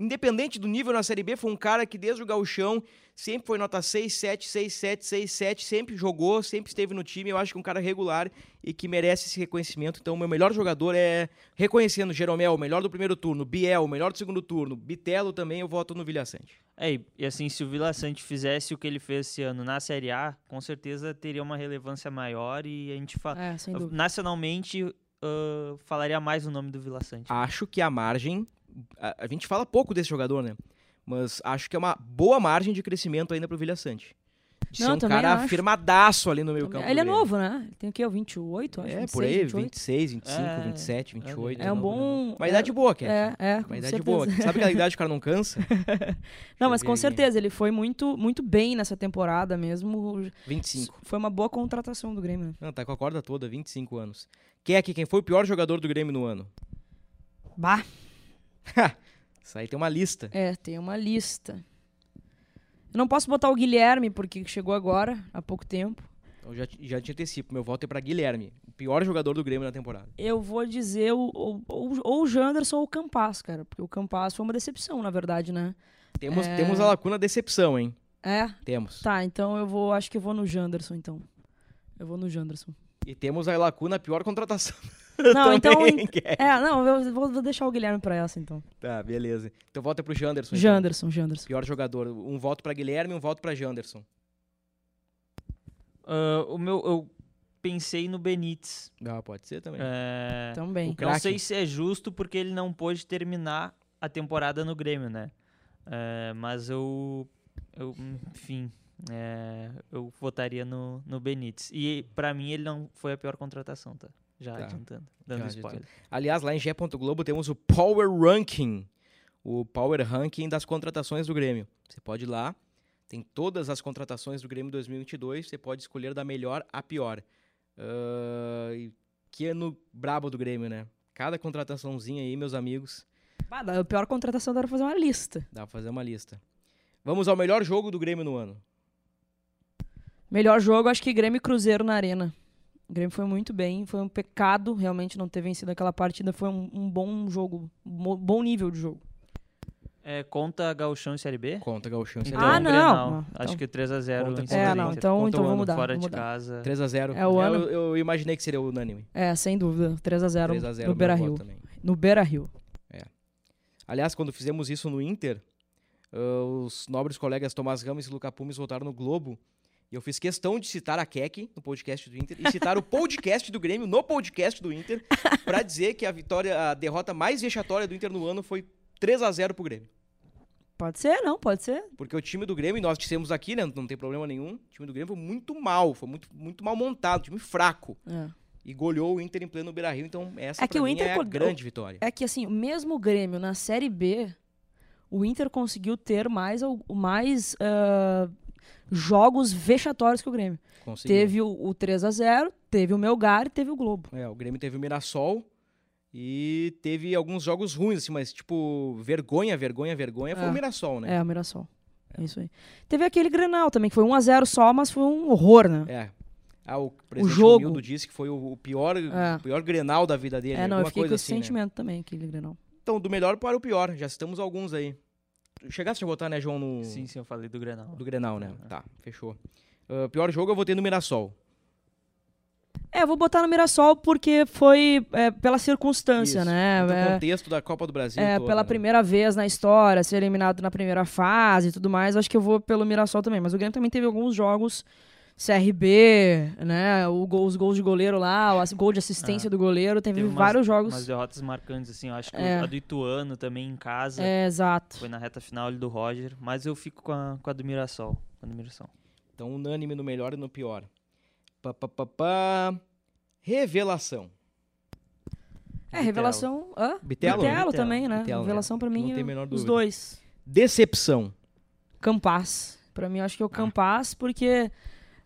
independente do nível na Série B, foi um cara que desde o gauchão sempre foi nota 6, 7, 6, 7, 6, 7, sempre jogou, sempre esteve no time. Eu acho que é um cara regular e que merece esse reconhecimento. Então, o meu melhor jogador é reconhecendo Jeromel, o melhor do primeiro turno, Biel, o melhor do segundo turno, Bitelo também, eu voto no Vilha Sante. É, e- assim, se o Vila Sante fizesse o que ele fez esse ano na Série A, com certeza teria uma relevância maior e a gente fa É, nacionalmente ah, falaria mais o nome do Vila Sante. Acho que a margem. A, a gente fala pouco desse jogador, né? Mas acho que é uma boa margem de crescimento ainda pro Vilha Sante. De Não, ser um também cara acho. firmadaço ali no meio campo. Ele é novo, né? Ele tem o quê? O 28, acho? É, 26, por aí, 28. 26, 25, É, 27, 28. É um novo, né? bom. Uma é, idade boa, Cat. É, é, Uma idade certeza. boa. Sabe aquela idade que o cara não cansa? *laughs* Não, mas com aqui. certeza, ele foi muito, muito bem nessa temporada mesmo. 25. Foi uma boa contratação do Grêmio, né? Não, tá com a corda toda, 25 anos. Quem é que quem foi o pior jogador do Grêmio no ano? Bah, *laughs* Isso aí tem uma lista. é, tem uma lista. Eu não posso botar o Guilherme, porque chegou agora, há pouco tempo. Eu já, já te antecipo, meu voto é pra Guilherme, o pior jogador do Grêmio na temporada. Eu vou dizer o- ou o Janderson ou o Campas, cara. Porque o Campas foi uma decepção, na verdade, né? Temos, É. temos a lacuna decepção, hein? É? Temos. Tá, então eu vou. Acho que eu vou no Janderson, então. Eu vou no Janderson. E temos a lacuna pior contratação. *laughs* Não, então. É- não, eu vou, vou deixar o Guilherme pra essa, então. Tá, beleza. Então volta pro Janderson. então. Janderson, Janderson. Pior jogador. Um voto pra Guilherme e um voto pra Janderson. Ah, o meu, eu pensei no Benítez. Ah, pode ser também. É, Também. Não sei se é justo porque ele não pôde terminar a temporada no Grêmio, né? É, mas eu, eu enfim, é, eu votaria no, no Benítez. E pra mim ele não foi a pior contratação, tá? Já Tá. adiantando, dando Já spoiler. Aliás, lá em G. Globo temos o Power Ranking. O Power Ranking das contratações do Grêmio. Você pode ir lá, tem todas as contratações do Grêmio 2022, você pode escolher da melhor à pior. E que ano brabo do Grêmio, né? Cada contrataçãozinha aí, meus amigos, Ah, a pior contratação era fazer uma lista. dá pra fazer uma lista. Vamos ao melhor jogo do Grêmio no ano. Melhor jogo, acho que Grêmio e Cruzeiro na Arena. O Grêmio foi muito bem, foi um pecado realmente não ter vencido aquela partida. Foi um, um bom jogo, um bom nível de jogo. É, conta Gauchão e Série B? Conta, Gauchão. Então, Ah, não. Grenal. Não, Acho então- que 3x0 Conta É, não, então, então vamos mudar. Fora vamos de mudar. casa. 3x0. É o ano. Eu, eu imaginei que seria unânime. É, sem dúvida. 3x0 3x0 no Beira Rio. No Beira Rio. Aliás, quando fizemos isso no Inter, ah, os nobres colegas Tomás Ramos e Luca Pumes votaram no Globo. E eu fiz questão de citar a Keck no podcast do Inter e citar o podcast do Grêmio no podcast do Inter *laughs* pra dizer que a vitória, a derrota mais vexatória do Inter no ano foi 3 a 0 pro Grêmio. Pode ser, não, pode ser. Porque o time do Grêmio, e nós dissemos aqui, né, não tem problema nenhum, o time do Grêmio foi muito mal, foi muito, muito mal montado, time fraco. É. E goleou o Inter em pleno Beira-Rio, então essa É que o Inter é a grande vitória. É que assim, mesmo o Grêmio na Série B, o Inter conseguiu ter mais, mais ah, jogos vexatórios que o Grêmio. Conseguiu. Teve o, o 3 a 0 teve o Melgar e teve o Globo. É, o Grêmio teve o Mirassol e teve alguns jogos ruins, assim, mas tipo, vergonha, vergonha, vergonha, foi É. o Mirassol, né? É, o Mirassol. É isso aí. Teve aquele Grenal também, que foi 1 a 0 só, mas foi um horror, né? É. Ah, o presidente jogo. Humildo disse que foi o, o pior, É. o pior Grenal da vida dele, É, não, eu fiquei com esse assim, né? sentimento também, aquele Grenal. Então, do melhor para o pior, já citamos alguns aí. Chegaste a votar, né, João, no Sim, sim, eu falei do Grenal. do Grenal, né? É. Tá, fechou. Ah, pior jogo eu votei no Mirassol. É, eu vou botar no Mirassol porque foi é, pela circunstância, Isso, né? no É, contexto da Copa do Brasil é, toda, pela né? primeira vez na história, ser eliminado na primeira fase e tudo mais, acho que eu vou pelo Mirassol também. Mas o Grêmio também teve alguns jogos, CRB, né? O gol- os gols de goleiro lá, o gol de assistência do goleiro, teve, Teve umas- vários jogos. Umas derrotas marcantes, assim. Eu acho que É. a do Ituano também em casa. É, exato. Foi na reta final ali do Roger. Mas eu fico com a, com a do Mirassol. Com a do Mirassol. Então, unânime no melhor e no pior. Pá, pá, pá, pá. Revelação. É, revelação. Hã? Bitelo? Bitelo também, né? Bitelo, né? revelação pra mim, Não tem é menor os dois. Decepção. Campaz. Pra mim, eu acho que é o Campaz, porque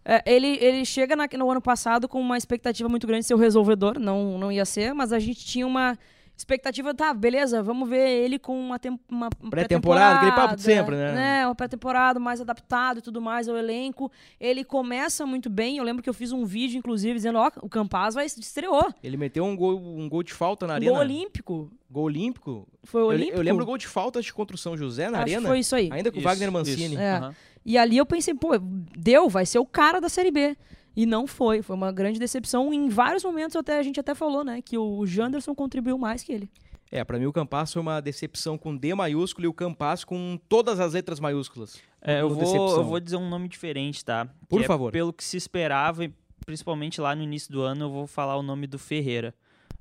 é, ele, ele chega na- no ano passado com uma expectativa muito grande de ser o resolvedor, não, não ia ser, mas a gente tinha uma expectativa, tá, beleza, vamos ver ele com uma, uma Pré-temporada, aquele papo de sempre, né? né? Uma pré-temporada mais adaptado e tudo mais ao elenco. Ele começa muito bem, eu lembro que eu fiz um vídeo, inclusive, dizendo, ó, o Campaz vai estreou. Ele meteu um gol, um gol de falta na arena. Gol olímpico. Gol olímpico. Foi Eu, olímpico. eu lembro o gol de falta que contra o São José na Acho que arena. foi isso aí. Ainda com o Isso, Wagner Mancini. isso. É. Aham. E ali eu pensei, pô, deu, vai ser o cara da Série B. E não foi. Foi uma grande decepção. Em vários momentos até a gente até falou, né? Que o Janderson contribuiu mais que ele. É, pra mim o Campas foi uma decepção com D maiúsculo e o Campas com todas as letras maiúsculas. É, eu vou, decepção. eu vou dizer um nome diferente, tá? Por Que é favor. pelo que se esperava, e principalmente lá no início do ano, eu vou falar o nome do Ferreira.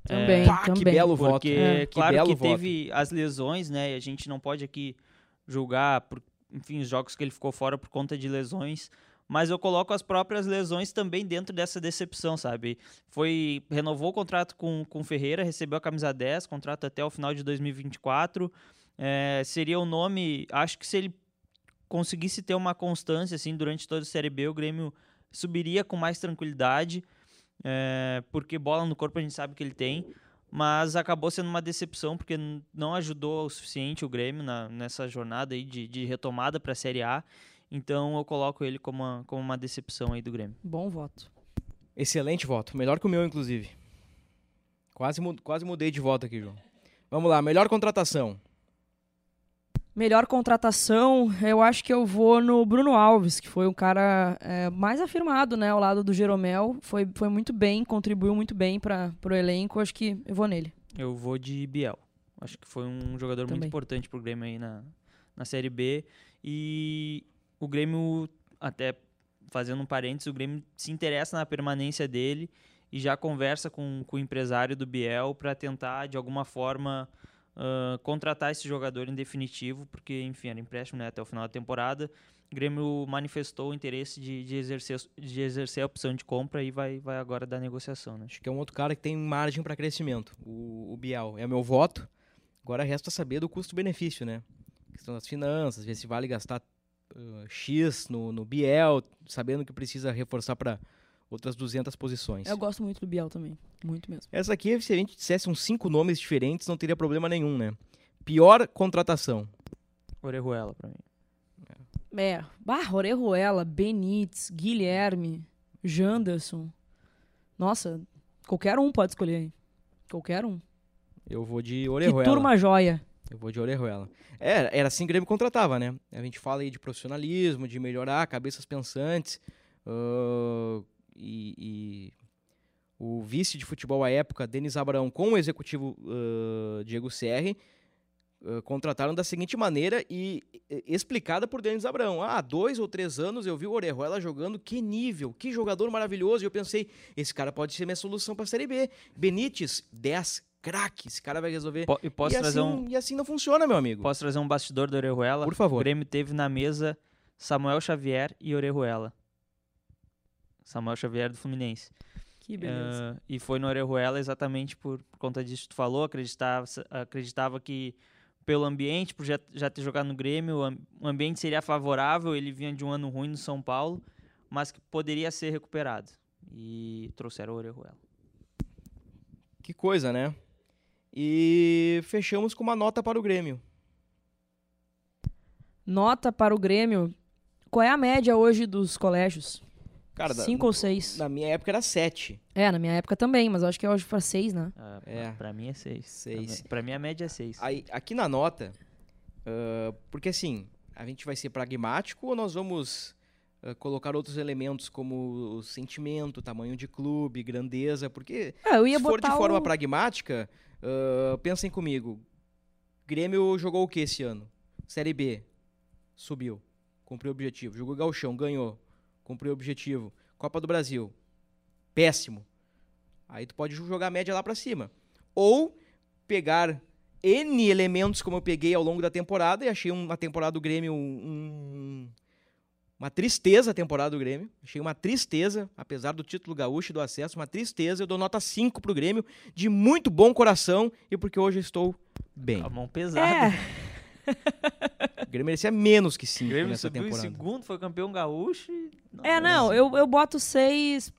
Também, Pá, que também. belo voto. Porque, É. Que claro belo que voto. teve as lesões, né? E a gente não pode aqui julgar, por, enfim, os jogos que ele ficou fora por conta de lesões. Mas eu coloco as próprias lesões também dentro dessa decepção, sabe? Foi renovou o contrato com com Ferreira, recebeu a camisa 10, contrato até o final de 2024. É, seria o nome, acho que se ele conseguisse ter uma constância assim durante toda a Série B, o Grêmio subiria com mais tranquilidade, é, porque bola no corpo a gente sabe que ele tem, mas acabou sendo uma decepção porque não ajudou o suficiente o Grêmio na- nessa jornada aí de, de retomada para a Série A. Então eu coloco ele como uma, como uma decepção aí do Grêmio. Bom voto. Excelente voto. Melhor que o meu, inclusive. Quase, quase mudei de voto aqui, João. Vamos lá, melhor contratação. Melhor contratação, eu acho que eu vou no Bruno Alves, que foi um cara é, mais afirmado, né? Ao lado do Jeromel. Foi, foi muito bem, contribuiu muito bem para o elenco. Acho que eu vou nele. Eu vou de Biel. Acho que foi um jogador muito Também. importante pro Grêmio aí na, na Série B. E o Grêmio, até fazendo um parênteses, o Grêmio se interessa na permanência dele e já conversa com, com o empresário do Biel para tentar, de alguma forma, ah, contratar esse jogador em definitivo, porque, enfim, era empréstimo né, até o final da temporada. O Grêmio manifestou o interesse de, de, exercer, de exercer a opção de compra e vai, vai agora dar negociação. Né? Acho que é um outro cara que tem margem para crescimento. O, o Biel é meu voto. Agora resta saber do custo-benefício, né? Questão das finanças, ver se vale gastar uh, X no, no Biel, sabendo que precisa reforçar para outras 200 posições. Eu gosto muito do Biel também. Muito mesmo. Essa aqui, se a gente dissesse uns cinco nomes diferentes, não teria problema nenhum, né? Pior contratação. Orejuela para mim. É, Bah, Orejuela, Benítez, Guilherme, Janderson. Nossa, qualquer um pode escolher. hein? Qualquer um. Eu vou de Que Orejuela. turma joia. Eu vou de Orejuela. Era, era assim que o Grêmio contratava, né? A gente fala aí de profissionalismo, de melhorar cabeças pensantes. ah, e, e o vice de futebol à época, Denis Abraão, com o executivo ah, Diego Serri, ah, contrataram da seguinte maneira e e- explicada por Denis Abraão. Ah, há dois ou três anos eu vi o Orejuela jogando, que nível, que jogador maravilhoso. E eu pensei, esse cara pode ser minha solução para a Série B. Benítez, 10, craque, esse cara vai resolver. Po- e posso e, trazer assim, um e assim não funciona, meu amigo. Posso trazer um bastidor do Orejuela? Por favor. O Grêmio teve na mesa Samuel Xavier e Orejuela. Samuel Xavier do Fluminense. Que beleza. Ah, e foi no Orejuela exatamente por, por conta disso que tu falou. Acreditava, acreditava que pelo ambiente, por já, já ter jogado no Grêmio, o ambiente seria favorável. Ele vinha de um ano ruim no São Paulo, mas que poderia ser recuperado. E trouxeram o Orejuela. Que coisa, né? E fechamos com uma nota para o Grêmio. Nota para o Grêmio. Qual é a média hoje dos colégios? Cara, da- Cinco ou seis? na minha época era 7. É, na minha época também, mas eu acho que hoje foi seis, né? Ah, É. Pra mim é seis. Seis. Pra, mim a média é seis. Aí, aqui na nota, ah, porque assim, a gente vai ser pragmático ou nós vamos uh, colocar outros elementos como sentimento, tamanho de clube, grandeza, porque É, se for de forma o... pragmática, uh, pensem comigo. Grêmio jogou o que esse ano? Série B. Subiu. Cumpriu o objetivo. Jogou Galchão, ganhou. Cumpriu o objetivo. Copa do Brasil. Péssimo. Aí tu pode jogar a média lá pra cima. Ou pegar N elementos como eu peguei ao longo da temporada e achei uma temporada do Grêmio um, um- uma tristeza a temporada do Grêmio. Achei uma tristeza, apesar do título gaúcho e do acesso, uma tristeza. Eu dou nota 5 pro Grêmio, de muito bom coração e porque hoje eu estou bem. A mão pesada. É, O Grêmio merecia menos que O 5 Grêmio nessa temporada. segundo, foi campeão gaúcho. e- é, não, eu, eu boto seis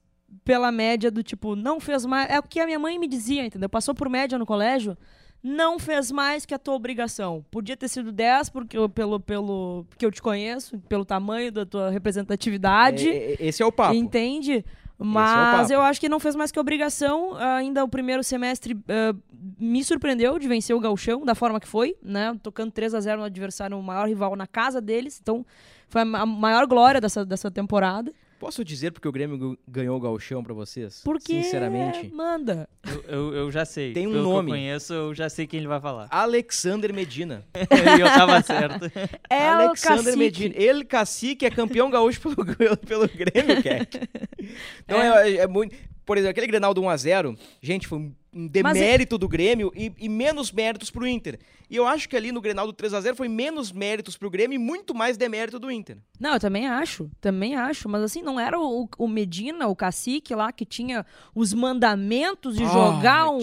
pela média do tipo, não fez mais. É o que a minha mãe me dizia, entendeu? Passou por média no colégio, não fez mais que a tua obrigação. Podia ter sido 10, porque eu, pelo, pelo que eu te conheço, pelo tamanho da tua representatividade. É, é, esse é o papo. Entende? Mas papo. eu acho que não fez mais que obrigação. Ainda o primeiro semestre ah, me surpreendeu de vencer o Gauchão da forma que foi, né? Tocando 3 a 0 no adversário, o maior rival na casa deles. Então, foi a maior glória dessa, dessa temporada. Posso dizer porque o Grêmio ganhou o Galchão pra vocês? Porque. Sinceramente. Manda. Eu, eu, eu já sei. Tem um Pelo nome. Que eu conheço, eu já sei quem ele vai falar. *laughs* Alexander Medina. e eu tava certo. *laughs* É o Alexander cacique. Medina. Ele, cacique, é campeão gaúcho pelo, pelo Grêmio, Keck. *laughs* Então é. é muito. Por exemplo, aquele Grenal do 1x0, gente, foi um demérito do Grêmio e, e menos méritos pro Inter. E eu acho que ali no Grenal do 3x0 foi menos méritos pro Grêmio e muito mais demérito do Inter. Não, eu também acho, também acho, mas assim, não era o, o Medina, o cacique lá, que tinha os mandamentos de jogar Ah, um,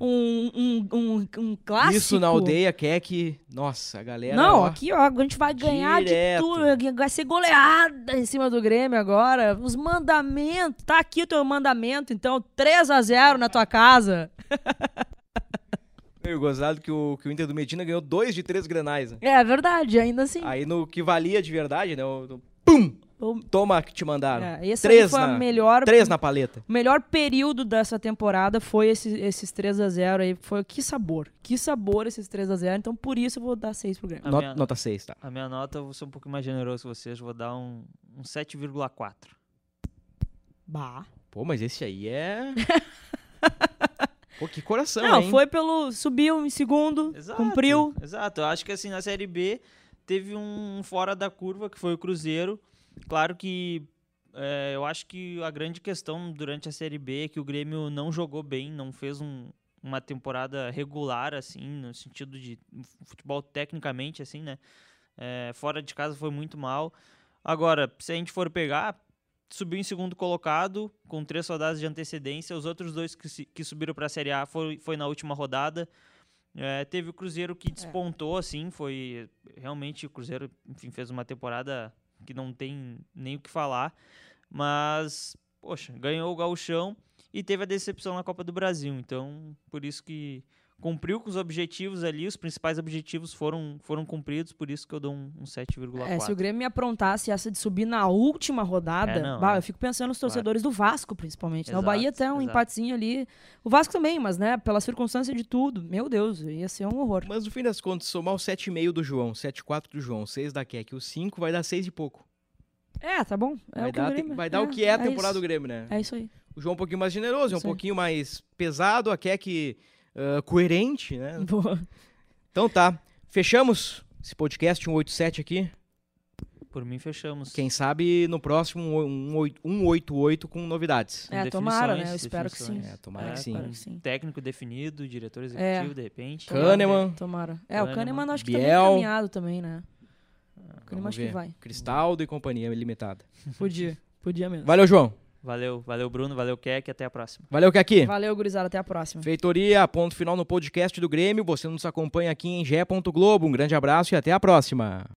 um, um, um, um clássico. Isso na aldeia, Keck. Nossa, a galera. Não, ó, aqui, ó, a gente vai ganhar Direto. de tudo. Vai ser goleada em cima do Grêmio agora. Os mandamentos. Tá aqui o teu mandamento, então. 3 a 0 na tua casa. *laughs* Meio gozado que o, que o Inter do Medina ganhou dois de três grenais. né? É verdade, ainda assim. Aí no que valia de verdade, né? O, o- pum! Toma que te mandaram. É, esse três foi na, a melhor, Três na paleta. o melhor período dessa temporada foi esse- esses 3 a 0 aí. Foi que sabor. Que sabor esses 3 a 0 Então por isso eu vou dar 6 pro Grêmio. Not- minha- Nota 6, tá? A minha nota, eu vou ser um pouco mais generoso que vocês. Vou dar um, um 7,4. Bah. Pô, mas esse aí é. *laughs* Pô, que coração, Não, hein? foi pelo. Subiu em segundo, Exato. cumpriu. Exato. Eu acho que assim, na Série B teve um fora da curva, que foi o Cruzeiro. Claro que é, eu acho que a grande questão durante a Série B é que o Grêmio não jogou bem, não fez um- uma temporada regular, assim, no sentido de futebol tecnicamente, assim, né? É, fora de casa foi muito mal. Agora, se a gente for pegar, subiu em segundo colocado, com três rodadas de antecedência. Os outros dois que, que subiram para a Série A foi, foi na última rodada. É, teve o Cruzeiro que despontou, assim, foi realmente o Cruzeiro, enfim, fez uma temporada que não tem nem o que falar, mas, poxa, ganhou o gauchão e teve a decepção na Copa do Brasil, então, por isso que cumpriu com os objetivos ali, os principais objetivos foram, foram cumpridos, por isso que eu dou um, um 7,4. É, se o Grêmio me aprontasse essa de subir na última rodada, É, não, bah, é. eu fico pensando nos torcedores do Vasco, principalmente. né? O Exato, Bahia até um exato. empatezinho ali. O Vasco também, mas, né, pela circunstância de tudo. Meu Deus, ia ser um horror. Mas no fim das contas, somar o 7,5 do João, 7,4 do João, 6 da Keck, o 5 vai dar 6 e pouco. É, tá bom. É vai dar, o Grêmio... vai dar o que é a temporada isso. do Grêmio, né? É isso aí. O João um pouquinho mais generoso, é um pouquinho mais pesado, a Keck ah, coerente, né? *laughs* Boa. Então tá. Fechamos esse podcast 187 aqui. Por mim, fechamos. Quem sabe no próximo um, oito- 188 com novidades. É, tomara, né? Eu espero que sim. É, tomara É, que sim. que sim. Técnico definido, diretor É. executivo, de repente. Kahneman. Tomara. É, o Kahneman. Kahneman acho que tá bem Biel. encaminhado também, né? O Kahneman Vamos acho que vai. Cristaldo e companhia limitada. Podia. Podia mesmo. Valeu, João. Valeu, valeu, Bruno, valeu, Keck, até a próxima. Valeu, Keck. Valeu, gurizada. Até a próxima. Feitoria, ponto final no podcast do Grêmio. Você nos acompanha aqui em gé.globo. Um grande abraço e até a próxima.